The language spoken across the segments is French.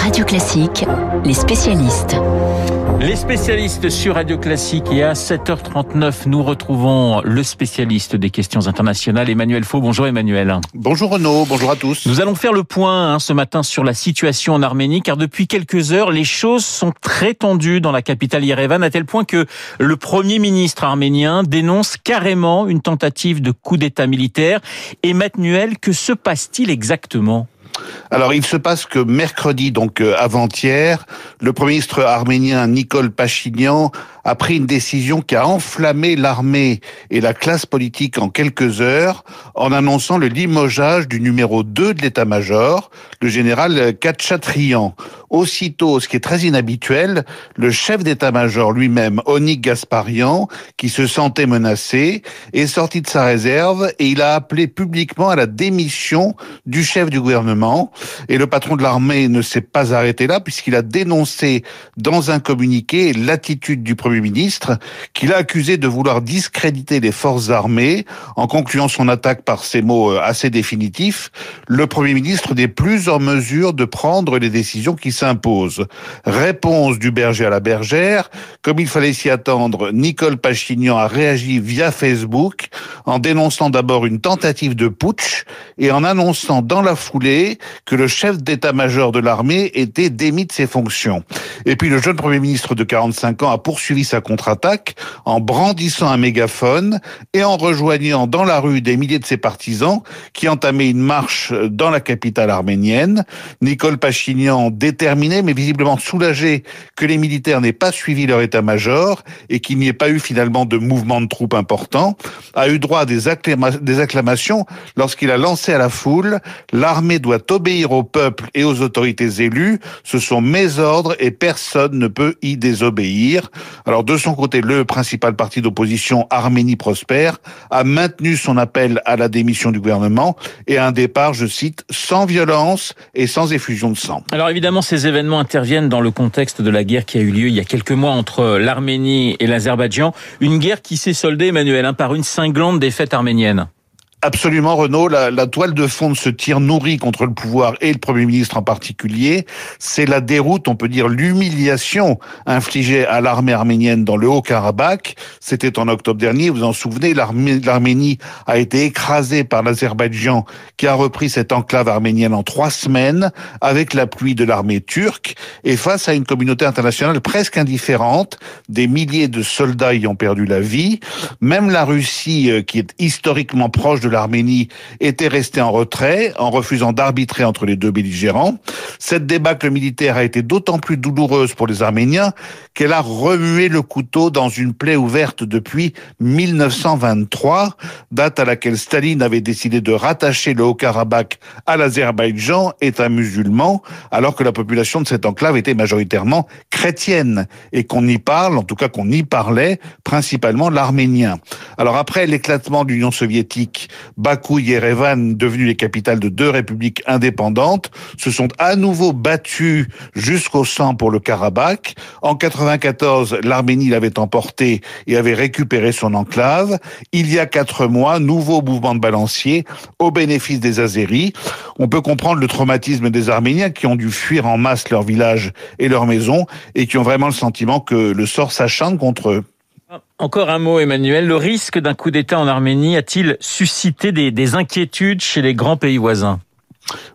Radio Classique, les spécialistes. Les spécialistes sur Radio Classique et à 7h39, nous retrouvons le spécialiste des questions internationales, Emmanuel Faux. Bonjour Emmanuel. Bonjour Renaud, bonjour à tous. Nous allons faire le point hein, ce matin sur la situation en Arménie, car depuis quelques heures, les choses sont très tendues dans la capitale Yerevan, à tel point que le Premier ministre arménien dénonce carrément une tentative de coup d'État militaire. Emmanuel, que se passe-t-il exactement? Alors, il se passe que mercredi, donc euh, avant-hier, le Premier ministre arménien Nicole Pachinian a pris une décision qui a enflammé l'armée et la classe politique en quelques heures en annonçant le limogeage du numéro 2 de l'état-major, le général Khatchatrian. Aussitôt, ce qui est très inhabituel, le chef d'état-major lui-même, Onik Gasparian, qui se sentait menacé, est sorti de sa réserve et il a appelé publiquement à la démission du chef du gouvernement. Et le patron de l'armée ne s'est pas arrêté là puisqu'il a dénoncé dans un communiqué l'attitude du Premier ministre qu'il a accusé de vouloir discréditer les forces armées en concluant son attaque par ces mots euh, assez définitifs. Le Premier ministre n'est plus en mesure de prendre les décisions qui s'impose. Réponse du berger à la bergère. Comme il fallait s'y attendre, Nicole Pachignan a réagi via Facebook en dénonçant d'abord une tentative de putsch et en annonçant dans la foulée que le chef d'état-major de l'armée était démis de ses fonctions. Et puis le jeune Premier ministre de 45 ans a poursuivi sa contre-attaque en brandissant un mégaphone et en rejoignant dans la rue des milliers de ses partisans qui entamaient une marche dans la capitale arménienne. Nicole Pachignan déterminé terminé, mais visiblement soulagé que les militaires n'aient pas suivi leur état-major et qu'il n'y ait pas eu finalement de mouvement de troupes important, a eu droit à des, acclamations lorsqu'il a lancé à la foule « L'armée doit obéir au peuple et aux autorités élues, ce sont mes ordres et personne ne peut y désobéir ». Alors de son côté, le principal parti d'opposition, Arménie Prospère, a maintenu son appel à la démission du gouvernement et à un départ, je cite, sans violence et sans effusion de sang. Alors évidemment, ces événements interviennent dans le contexte de la guerre qui a eu lieu il y a quelques mois entre l'Arménie et l'Azerbaïdjan. Une guerre qui s'est soldée, Emmanuel, hein, par une cinglante défaite arménienne. Absolument, Renaud. La, la, toile de fond de ce tir nourri contre le pouvoir et le Premier ministre en particulier, c'est la déroute, on peut dire l'humiliation infligée à l'armée arménienne dans le Haut-Karabakh. C'était en octobre dernier, vous en souvenez, l'Arménie a été écrasée par l'Azerbaïdjan qui a repris cette enclave arménienne en trois semaines avec l'appui de l'armée turque et face à une communauté internationale presque indifférente, des milliers de soldats y ont perdu la vie. Même la Russie, euh, qui est historiquement proche de l'Arménie était resté en retrait en refusant d'arbitrer entre les deux belligérants. Cette débâcle militaire a été d'autant plus douloureuse pour les Arméniens qu'elle a remué le couteau dans une plaie ouverte depuis 1923, date à laquelle Staline avait décidé de rattacher le Haut-Karabakh à l'Azerbaïdjan, État musulman, alors que la population de cette enclave était majoritairement chrétienne et qu'on y parle, en tout cas qu'on y parlait, principalement l'arménien. Alors après l'éclatement de l'Union soviétique, Bakou et Yerevan, devenus les capitales de deux républiques indépendantes, se sont à nouveau battus jusqu'au sang pour le Karabakh. En 94, l'Arménie l'avait emporté et avait récupéré son enclave. Il y a quatre mois, nouveau mouvement de balancier au bénéfice des Azéris. On peut comprendre le traumatisme des Arméniens qui ont dû fuir en masse leur village et leur maison et qui ont vraiment le sentiment que le sort s'acharne contre eux. Encore un mot, Emmanuel. Le risque d'un coup d'État en Arménie a-t-il suscité des, des inquiétudes chez les grands pays voisins?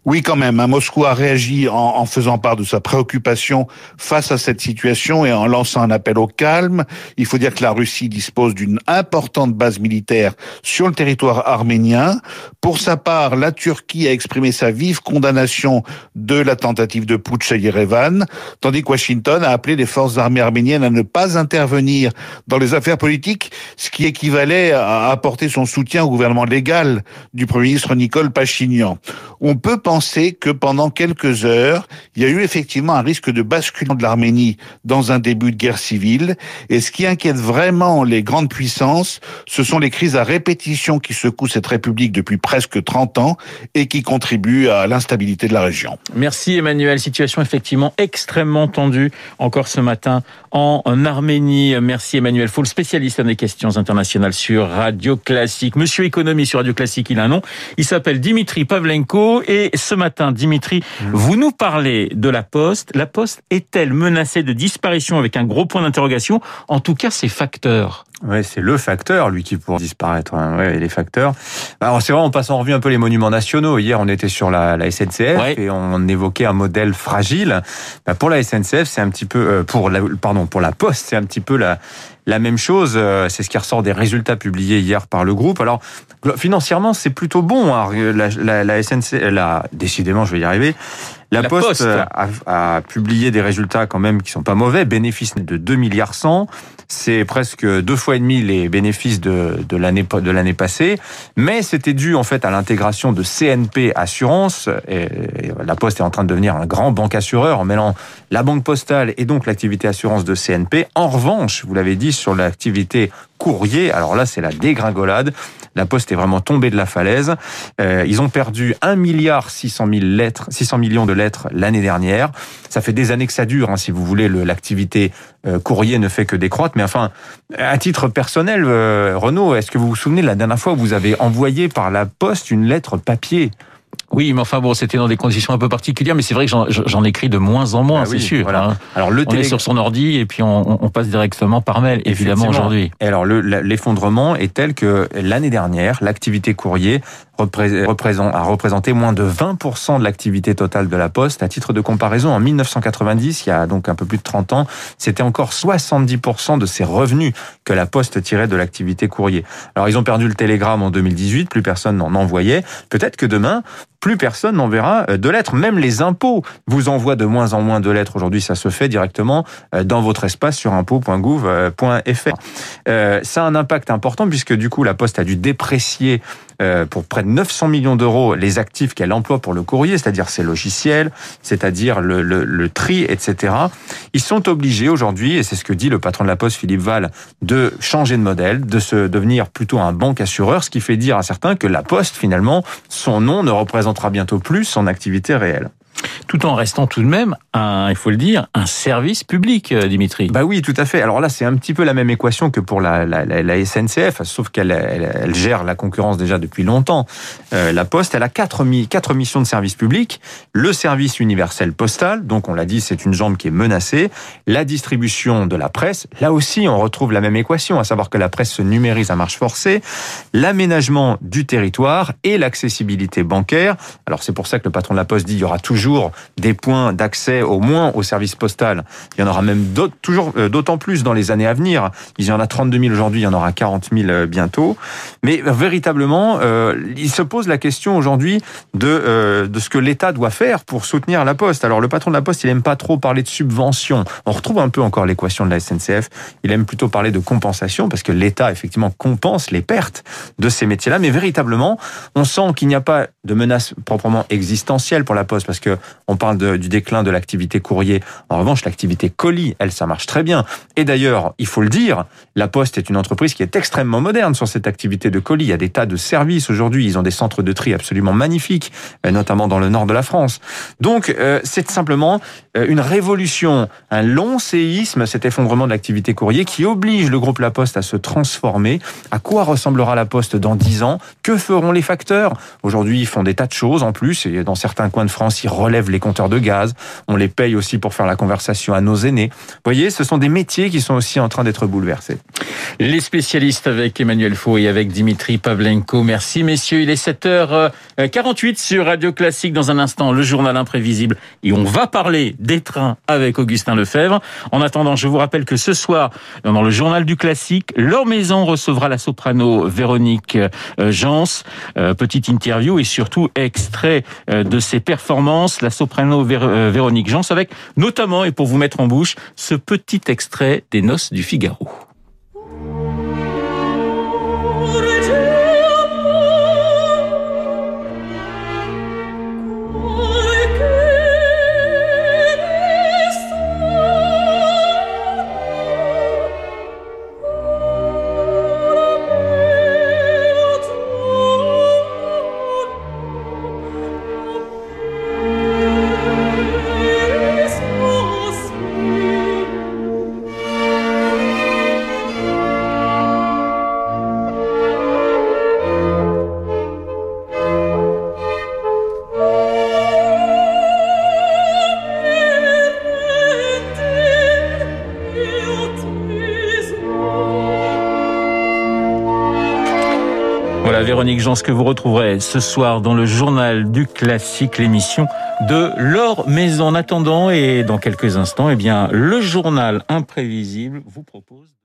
Oui, quand même. Hein. Moscou a réagi en, faisant part de sa préoccupation face à cette situation et en lançant un appel au calme. Il faut dire que la Russie dispose d'une importante base militaire sur le territoire arménien. Pour sa part, la Turquie a exprimé sa vive condamnation de la tentative de putsch à Yerevan, tandis que Washington a appelé les forces armées arméniennes à ne pas intervenir dans les affaires politiques, ce qui équivalait à apporter son soutien au gouvernement légal du Premier ministre Nicole Pachinian. On peut penser que pendant quelques heures, il y a eu effectivement un risque de basculement de l'Arménie dans un début de guerre civile. Et ce qui inquiète vraiment les grandes puissances, ce sont les crises à répétition qui secouent cette république depuis presque 30 ans et qui contribuent à l'instabilité de la région. Merci Emmanuel. Situation effectivement extrêmement tendue encore ce matin en Arménie. Merci Emmanuel Foul, spécialiste des questions internationales sur Radio Classique. Monsieur Économie sur Radio Classique, il a un nom. Il s'appelle Dimitri Pavlenko Et ce matin, Dimitri, mmh. vous nous parlez de la Poste. La Poste est-elle menacée de disparition avec un gros point d'interrogation? En tout cas, ses facteurs. Ouais, c'est le facteur, lui, qui pourrait disparaître. Hein. Ouais, les facteurs. Alors, c'est vrai, on passe en revue un peu les monuments nationaux. Hier, on était sur la, la SNCF et on évoquait un modèle fragile. Bah, pour la SNCF, c'est un petit peu, euh, pour la, pardon, pour la Poste, c'est un petit peu la, la même chose, euh, c'est ce qui ressort des résultats publiés hier par le groupe. Alors financièrement, c'est plutôt bon. Hein. La, la, la SNC, la, décidément, je vais y arriver. La, Poste, A, publié des résultats quand même qui sont pas mauvais. Bénéfice de 2 milliards 100. C'est presque deux fois et demi les bénéfices de, de l'année de l'année passée. Mais c'était dû en fait à l'intégration de CNP Assurance. Et, la Poste est en train de devenir un grand banque assureur en mêlant la banque postale et donc l'activité assurance de CNP. En revanche, vous l'avez dit sur l'activité courrier, alors là c'est la dégringolade. La Poste est vraiment tombée de la falaise. Euh, ils ont perdu 1 milliard 600 000 lettres, 600 millions de lettres l'année dernière. Ça fait des années que ça dure, hein, si vous voulez. L'activité euh, courrier ne fait que décroître. Mais enfin, à titre personnel, euh, Renaud, est-ce que vous vous souvenez la dernière fois où vous avez envoyé par la Poste une lettre papier oui, mais enfin bon, c'était dans des conditions un peu particulières, mais c'est vrai que j'en écris de moins en moins, ah c'est sûr. Voilà. Hein. Alors le on est sur son ordi et puis on, on passe directement par mail, évidemment aujourd'hui. Et alors l'effondrement est tel que l'année dernière, l'activité courrier a représenté moins de 20% de l'activité totale de la Poste. À titre de comparaison, en 1990, il y a donc un peu plus de 30 ans, c'était encore 70% de ses revenus que la Poste tirait de l'activité courrier. Alors ils ont perdu le télégramme en 2018, plus personne n'en envoyait. Peut-être que demain, plus personne n'enverra euh, de lettres. Même les impôts vous envoient de moins en moins de lettres. Aujourd'hui, ça se fait directement euh, dans votre espace sur impôts.gouv.fr. Euh, ça a un impact important puisque du coup, la Poste a dû déprécier pour près de 900 millions d'euros les actifs qu'elle emploie pour le courrier, c'est-à-dire ses logiciels, c'est-à-dire le, le, le, tri, etc. Ils sont obligés aujourd'hui, et c'est ce que dit le patron de la Poste, Philippe Val, de changer de modèle, de se devenir plutôt un banque assureur, ce qui fait dire à certains que la Poste, finalement, son nom ne représentera bientôt plus son activité réelle tout en restant tout de même, il faut le dire, un service public, euh, Dimitri. Bah oui, tout à fait. Alors là, c'est un petit peu la même équation que pour la, SNCF, sauf qu'elle elle, gère la concurrence déjà depuis longtemps. Euh, la Poste, elle a quatre, missions de service public. Le service universel postal, donc on l'a dit, c'est une jambe qui est menacée. La distribution de la presse, là aussi, on retrouve la même équation, à savoir que la presse se numérise à marche forcée. L'aménagement du territoire et l'accessibilité bancaire. Alors c'est pour ça que le patron de la Poste dit il y aura toujours des points d'accès au moins au service postal. Il y en aura même toujours euh, d'autant plus dans les années à venir. Il y en a 32 000 aujourd'hui, il y en aura 40 000 euh, bientôt. Mais euh, véritablement, il se pose la question aujourd'hui de, de ce que l'État doit faire pour soutenir la Poste. Alors le patron de la Poste, il aime pas trop parler de subvention. On retrouve un peu encore l'équation de la SNCF. Il aime plutôt parler de compensation parce que l'État effectivement compense les pertes de ces métiers-là. Mais véritablement, on sent qu'il n'y a pas de menace proprement existentielle pour la Poste parce que on parle du déclin de l'activité courrier. En revanche, l'activité colis, elle, ça marche très bien. Et d'ailleurs, il faut le dire, La Poste est une entreprise qui est extrêmement moderne sur cette activité de colis. Il y a des tas de services aujourd'hui. Ils ont des centres de tri absolument magnifiques, euh, notamment dans le nord de la France. Donc, euh, c'est simplement euh, une révolution, un long séisme, cet effondrement de l'activité courrier qui oblige le groupe La Poste à se transformer. À quoi ressemblera La Poste dans dix ans? Que feront les facteurs? Aujourd'hui, ils font des tas de choses en plus. Et dans certains coins de France, ils relèvent les compteurs de gaz, paye aussi pour faire la conversation à nos aînés. Vous voyez, ce sont des métiers qui sont aussi en train d'être bouleversés. Les spécialistes avec Emmanuel Faux et avec Dimitri Pavlenko. Merci messieurs, il est 7h48 sur Radio Classique. Dans un instant, le journal imprévisible. Et on va parler des trains avec Augustin Lefebvre. En attendant, je vous rappelle que ce soir, dans le journal du classique, leur maison recevra la soprano Véronique euh, Jans. Euh, petite interview et surtout extrait euh, de ses performances. La soprano Véronique Jans avec notamment, et pour vous mettre en bouche, ce petit extrait des Noces du Figaro. Véronique Jean, ce que vous retrouverez ce soir dans le journal du classique, l'émission de Laure Maison. En attendant, et dans quelques instants, eh bien, le journal imprévisible vous propose